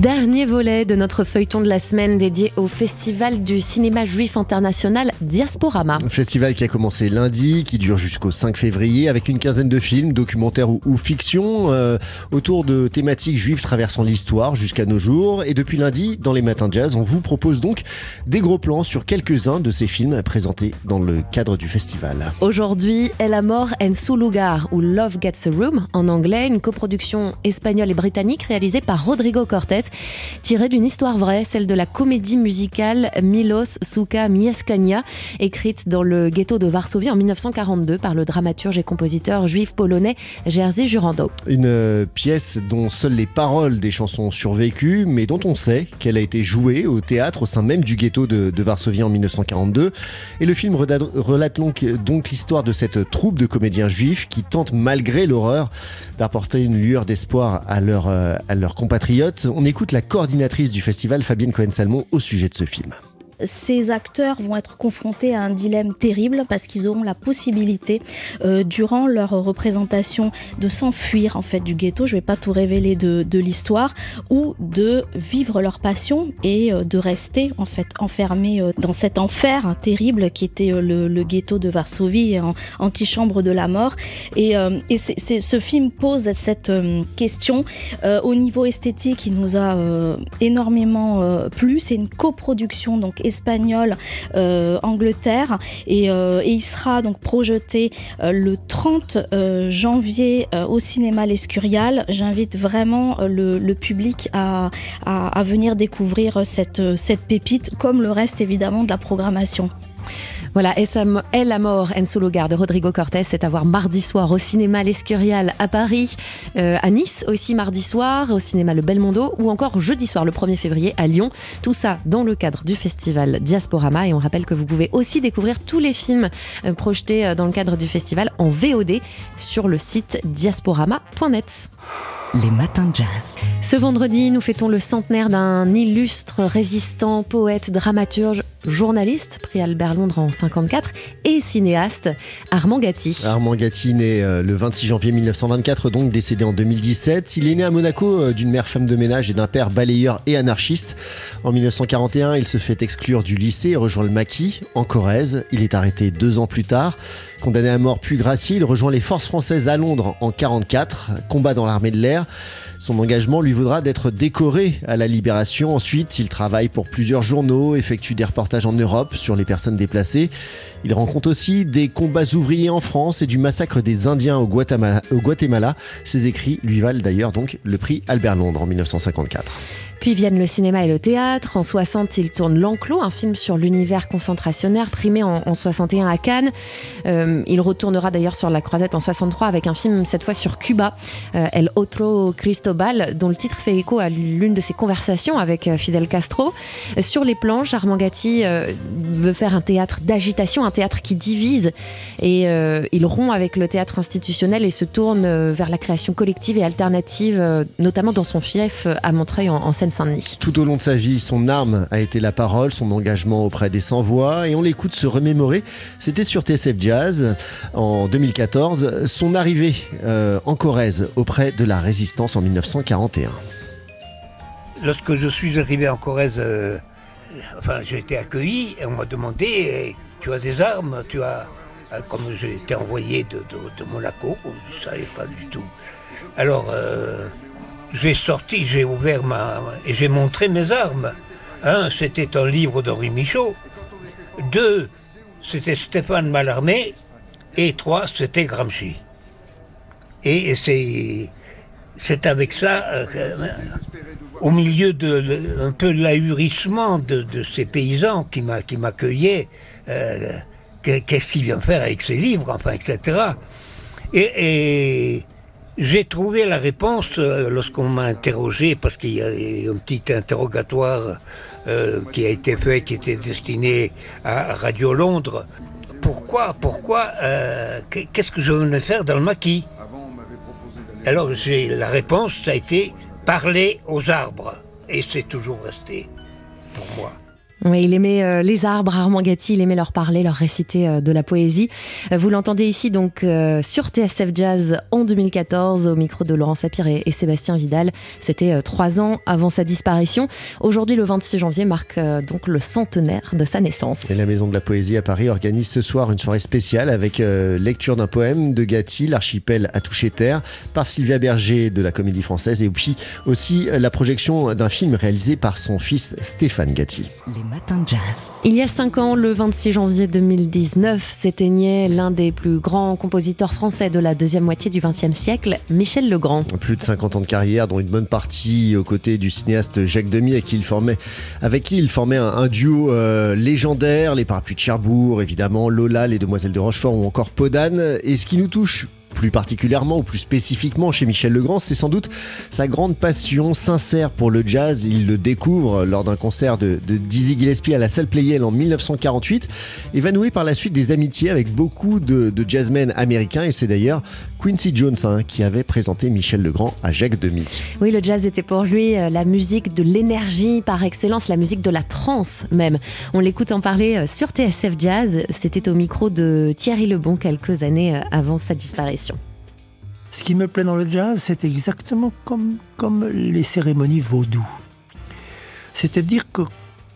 Dernier volet de notre feuilleton de la semaine dédié au Festival du cinéma juif international Diasporama. Un festival qui a commencé lundi, qui dure jusqu'au 5 février, avec une quinzaine de films, documentaires ou, fiction, euh, autour de thématiques juives traversant l'histoire jusqu'à nos jours. Et depuis lundi, dans les matins de jazz, on vous propose donc des gros plans sur quelques-uns de ces films présentés dans le cadre du festival. Aujourd'hui, El Amor en su lugar, ou Love Gets a Room en anglais, une coproduction espagnole et britannique réalisée par Rodrigo Cortés tirée d'une histoire vraie, celle de la comédie musicale Milos Suka Mieszkania, écrite dans le ghetto de Varsovie en 1942 par le dramaturge et compositeur juif polonais Jerzy Jurando. Une euh, pièce dont seules les paroles des chansons ont survécu, mais dont on sait qu'elle a été jouée au théâtre au sein même du ghetto de, Varsovie en 1942. Et le film relate donc, l'histoire de cette troupe de comédiens juifs qui tentent malgré l'horreur d'apporter une lueur d'espoir à, leur, euh, leurs compatriotes. Écoute la coordinatrice du festival, Fabienne Cohen-Salmon, au sujet de ce film ces acteurs vont être confrontés à un dilemme terrible parce qu'ils auront la possibilité, euh, durant leur représentation, de s'enfuir en fait du ghetto. Je ne vais pas tout révéler de, l'histoire, ou de vivre leur passion et euh, de rester en fait enfermés euh, dans cet enfer terrible qui était le, ghetto de Varsovie, antichambre de la mort. Et, et ce film pose cette question au niveau esthétique. Il nous a énormément plu. C'est une coproduction donc espagnol euh, Angleterre euh, et, il sera donc projeté euh, le 30 janvier au cinéma L'Escurial. J'invite vraiment le, public à, à, venir découvrir cette, cette pépite comme le reste évidemment de la programmation. Voilà, El Amor en solo de Rodrigo Cortés, c'est à voir mardi soir au cinéma L'Escurial à Paris, euh, à Nice aussi mardi soir, au cinéma Le Belmondo, ou encore jeudi soir le 1er février à Lyon. Tout ça dans le cadre du festival Diasporama. Et on rappelle que vous pouvez aussi découvrir tous les films euh, projetés euh, dans le cadre du festival en VOD sur le site diasporama.net. Les matins de jazz. Ce vendredi, nous fêtons le centenaire d'un illustre résistant, poète, dramaturge, journaliste, prix Albert Londres en 54, et cinéaste, Armand Gatti. Armand Gatti, né euh, le 26 janvier 1924, donc décédé en 2017. Il est né à Monaco euh, d'une mère femme de ménage et d'un père balayeur et anarchiste. En 1941, il se fait exclure du lycée et rejoint le maquis, en Corrèze. Il est arrêté deux ans plus tard. Condamné à mort puis gracié, il rejoint les forces françaises à Londres en 44, combat dans l'armée de l'air. Son engagement lui vaudra d'être décoré à la Libération. Ensuite, il travaille pour plusieurs journaux, effectue des reportages en Europe sur les personnes déplacées. Il rencontre aussi des combats ouvriers en France et du massacre des Indiens au Guatemala. Au Guatemala. Ses écrits lui valent d'ailleurs donc le prix Albert Londres en 1954. Puis viennent le cinéma et le théâtre. En 60, il tourne L'Enclos, un film sur l'univers concentrationnaire primé en, 61 à Cannes. Euh, il retournera d'ailleurs sur la croisette en 63 avec un film cette fois sur Cuba, euh, El Otro Cristobal, dont le titre fait écho à l'une de ses conversations avec euh, Fidel Castro. Sur les planches, Armand Gatti veut faire un théâtre d'agitation, un théâtre qui divise, et il rompt avec le théâtre institutionnel et se tourne vers la création collective et alternative, notamment dans son fief à Montreuil en, en seine tout au long de sa vie, son arme a été la parole, son engagement auprès des sans-voix, et on l'écoute se remémorer. C'était sur TSF Jazz en 2014, son arrivée euh, en Corrèze auprès de la résistance en 1941. Lorsque je suis arrivé en Corrèze, euh, enfin, j'ai été accueilli et on m'a demandé eh, Tu as des armes Tu as. Euh, comme j'ai été envoyé de, Monaco, je ne savais pas du tout. Alors j'ai sorti, j'ai ouvert ma. et j'ai montré mes armes. Un, c'était un livre d'Henri Michaud. Deux, c'était Stéphane Mallarmé. Et trois, c'était Gramsci. Et c'est. C'est avec ça, euh, au milieu de un peu l'ahurissement de, ces paysans qui m'accueillaient, euh, qu'est-ce qu'il vient faire avec ces livres, enfin, etc. et j'ai trouvé la réponse euh, lorsqu'on m'a interrogé, parce qu'il y a un petit interrogatoire euh, qui a été fait, qui était destiné à Radio Londres. Pourquoi, pourquoi, euh, qu'est-ce que je venais faire dans le maquis? Alors la réponse, ça a été parler aux arbres, et c'est toujours resté pour moi. Oui, il aimait euh, les arbres, Armand Gatti, il aimait leur parler, leur réciter euh, de la poésie. Euh, vous l'entendez ici donc sur TSF Jazz en 2014 au micro de Laurent Sapir et, Sébastien Vidal. C'était trois ans avant sa disparition. Aujourd'hui, le 26 janvier, marque donc le centenaire de sa naissance. Et la Maison de la Poésie à Paris organise ce soir une soirée spéciale avec lecture d'un poème de Gatti, L'archipel à toucher terre, par Sylvia Berger de la Comédie Française, et puis aussi la projection d'un film réalisé par son fils Stéphane Gatti. Il y a cinq ans, le 26 janvier 2019, s'éteignait l'un des plus grands compositeurs français de la deuxième moitié du XXe siècle, Michel Legrand. Plus de 50 ans de carrière, dont une bonne partie aux côtés du cinéaste Jacques Demy, avec qui il formait, avec qui il formait un, duo euh, légendaire, les parapluies de Cherbourg, évidemment, Lola, les Demoiselles de Rochefort ou encore Podane. Et ce qui nous touche plus particulièrement ou plus spécifiquement chez Michel Legrand, c'est sans doute sa grande passion sincère pour le jazz. Il le découvre lors d'un concert de, Dizzy Gillespie à la salle Playel en 1948 et va nouer par la suite des amitiés avec beaucoup de, jazzmen américains et c'est d'ailleurs Quincy Jones hein, qui avait présenté Michel Legrand à Jacques Demy. Oui, le jazz était pour lui euh, la musique de l'énergie par excellence, la musique de la trance même. On l'écoute en parler euh, sur TSF Jazz. C'était au micro de Thierry Lebon quelques années euh, avant sa disparition. Ce qui me plaît dans le jazz, c'est exactement comme, les cérémonies vaudou. C'est-à-dire que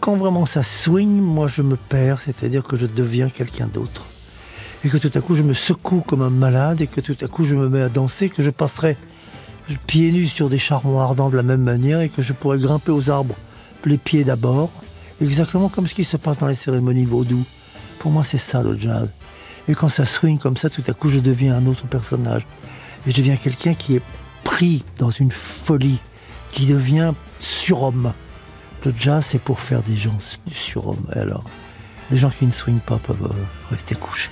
quand vraiment ça swing, moi je me perds, c'est-à-dire que je deviens quelqu'un d'autre. Et que tout à coup je me secoue comme un malade et que tout à coup je me mets à danser, que je passerai pieds nus sur des charbons ardents de la même manière et que je pourrais grimper aux arbres les pieds d'abord, exactement comme ce qui se passe dans les cérémonies vaudou. Pour moi c'est ça le jazz. Et quand ça swing comme ça, tout à coup je deviens un autre personnage. Et je deviens quelqu'un qui est pris dans une folie, qui devient surhomme. Le jazz, c'est pour faire des gens surhommes. Alors, les gens qui ne swingent pas peuvent rester couchés.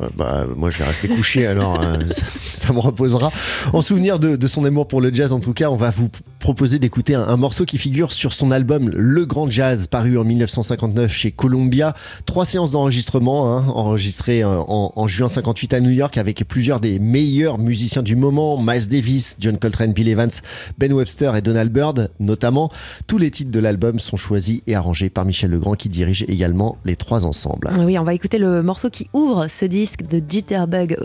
Euh, bah, moi, je vais rester couché, alors hein, ça, me reposera. En souvenir de, son amour pour le jazz, en tout cas, on va vous proposer d'écouter un, morceau qui figure sur son album Le Grand Jazz, paru en 1959 chez Columbia. Trois séances d'enregistrement, hein, enregistrées euh, en, juin 58 à New York avec plusieurs des meilleurs musiciens du moment, Miles Davis, John Coltrane, Bill Evans, Ben Webster et Donald Byrd, notamment. Tous les titres de l'album sont choisis et arrangés par Michel Legrand, qui dirige également les trois ensembles. Oui, on va écouter le morceau qui ouvre ce disque de Jitterbug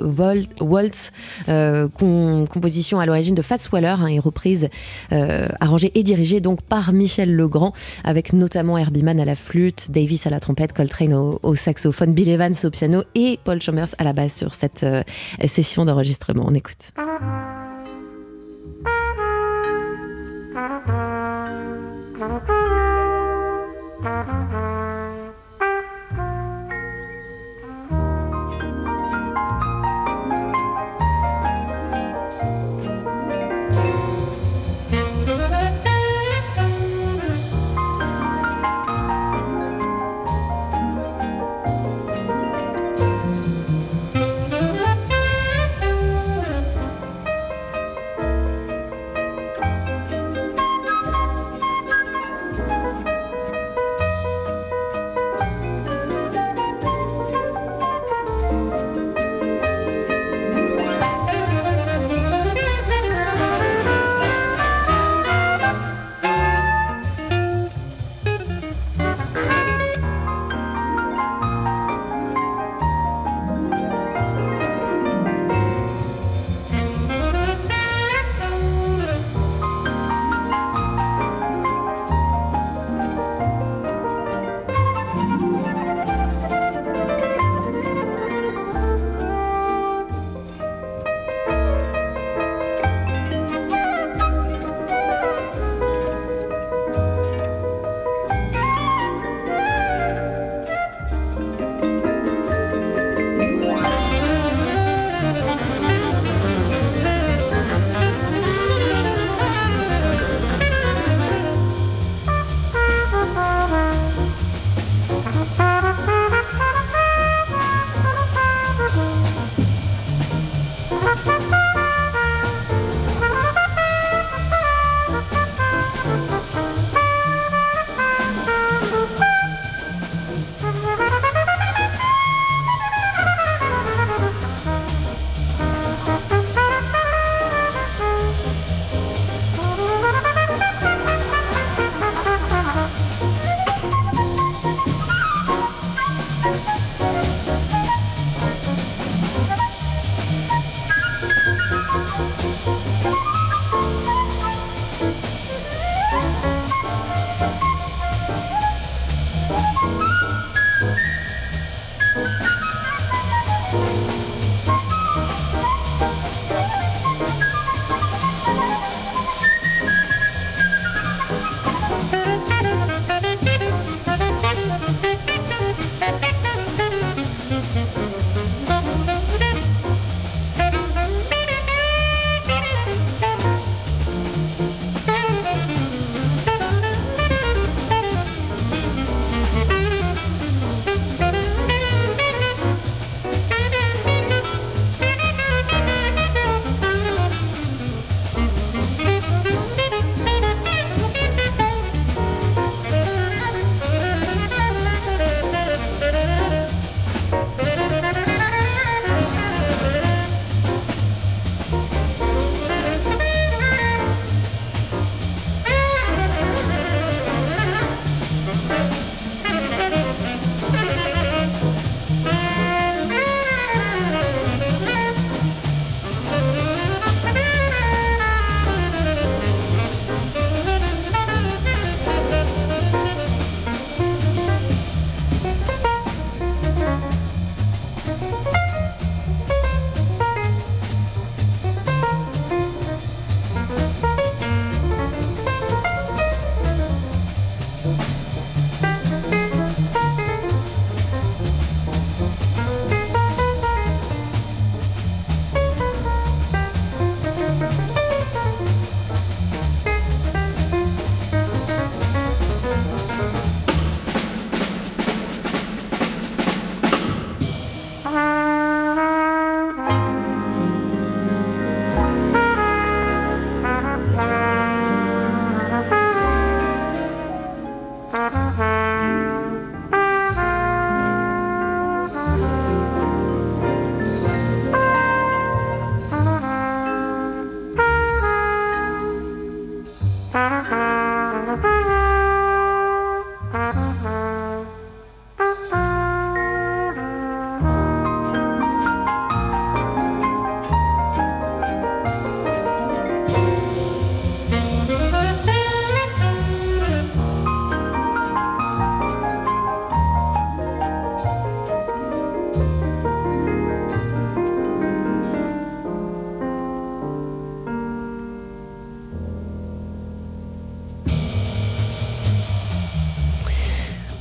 Waltz, euh, composition à l'origine de Fats Waller hein, et reprise euh, arrangée et dirigée donc par Michel Legrand, avec notamment Herbie Mann à la flûte, Davis à la trompette, Coltrane au, saxophone, Bill Evans au piano et Paul Chalmers à la basse sur cette euh, session d'enregistrement. On écoute.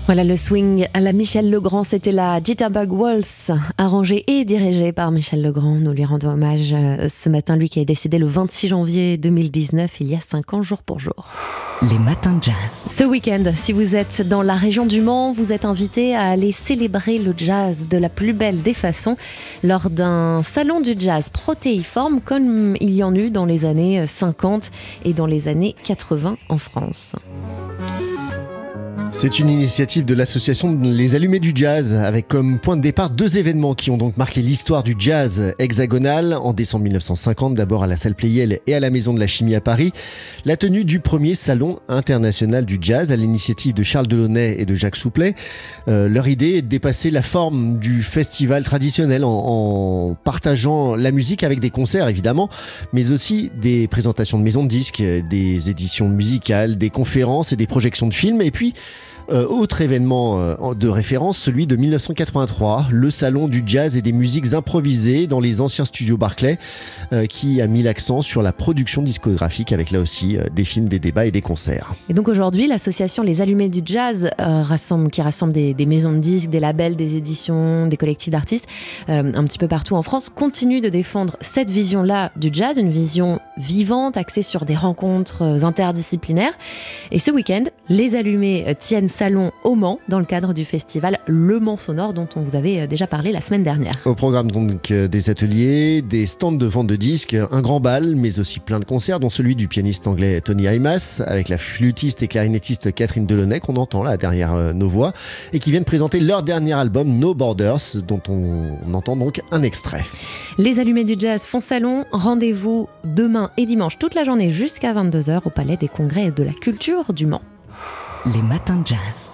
Voilà le swing à la Michel Legrand, c'était la Jitterbug Waltz, arrangée et dirigée par Michel Legrand. Nous lui rendons hommage euh, ce matin, lui qui est décédé le 26 janvier 2019, il y a 5 ans jour pour jour. Les matins de jazz. Ce week-end, si vous êtes dans la région du Mans, vous êtes invité à aller célébrer le jazz de la plus belle des façons lors d'un salon du jazz protéiforme comme il y en eut dans les années 50 et dans les années 80 en France. C'est une initiative de l'association Les Allumés du Jazz, avec comme point de départ deux événements qui ont donc marqué l'histoire du jazz hexagonal. En décembre 1950, d'abord à la salle Playel et à la Maison de la Chimie à Paris, la tenue du premier salon international du jazz à l'initiative de Charles Delaunay et de Jacques Souplet. Euh, leur idée est de dépasser la forme du festival traditionnel en, en, partageant la musique avec des concerts évidemment, mais aussi des présentations de maisons de disques, des éditions musicales, des conférences et des projections de films, et puis euh, autre événement euh, de référence, celui de 1983, le salon du jazz et des musiques improvisées dans les anciens studios Barclay, euh, qui a mis l'accent sur la production discographique avec là aussi des films, des débats et des concerts. Et donc aujourd'hui, l'association Les Allumés du Jazz, rassemble, qui rassemble des, des, maisons de disques, des labels, des éditions, des collectifs d'artistes, un petit peu partout en France, continue de défendre cette vision-là du jazz, une vision vivante, axée sur des rencontres interdisciplinaires. Et ce week-end, Les Allumés tiennent salon au Mans dans le cadre du festival Le Mans Sonore dont on vous avait euh, déjà parlé la semaine dernière. Au programme donc euh, des ateliers, des stands de vente de disques, un grand bal, mais aussi plein de concerts, dont celui du pianiste anglais Tony Imas avec la flûtiste et clarinettiste Catherine Delaunay qu'on entend là derrière euh, nos voix et qui viennent présenter leur dernier album No Borders dont on, on entend donc un extrait. Les allumés du jazz font salon, rendez-vous demain et dimanche toute la journée jusqu'à 22h au Palais des Congrès et de la Culture du Mans. Les matins de jazz.